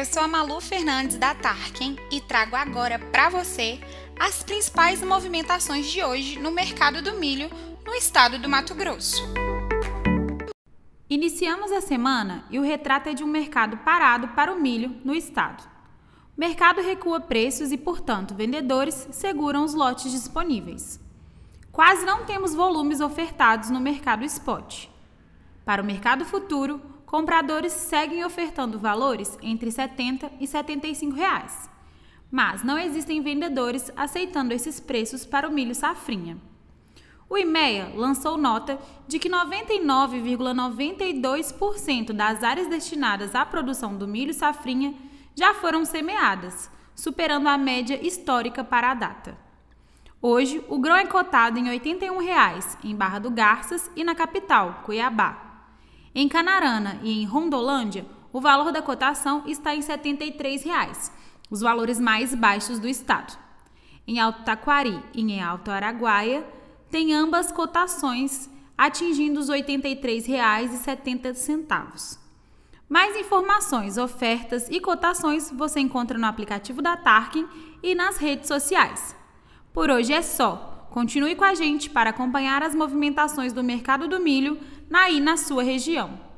eu sou a Malu Fernandes da Tarkin e trago agora para você as principais movimentações de hoje no mercado do milho no estado do Mato Grosso. Iniciamos a semana e o retrato é de um mercado parado para o milho no estado. O mercado recua preços e, portanto, vendedores seguram os lotes disponíveis. Quase não temos volumes ofertados no mercado spot. Para o mercado futuro, compradores seguem ofertando valores entre 70 e 75 reais. Mas não existem vendedores aceitando esses preços para o milho safrinha. O IMEA lançou nota de que 99,92% das áreas destinadas à produção do milho safrinha já foram semeadas, superando a média histórica para a data. Hoje, o grão é cotado em R$ 81,00 em Barra do Garças e na capital, Cuiabá. Em Canarana e em Rondolândia, o valor da cotação está em R$ 73,00, os valores mais baixos do estado. Em Alto Taquari e em Alto Araguaia, tem ambas cotações atingindo os R$ 83,70. Mais informações, ofertas e cotações você encontra no aplicativo da Tarkin e nas redes sociais. Por hoje é só. Continue com a gente para acompanhar as movimentações do mercado do milho aí na sua região.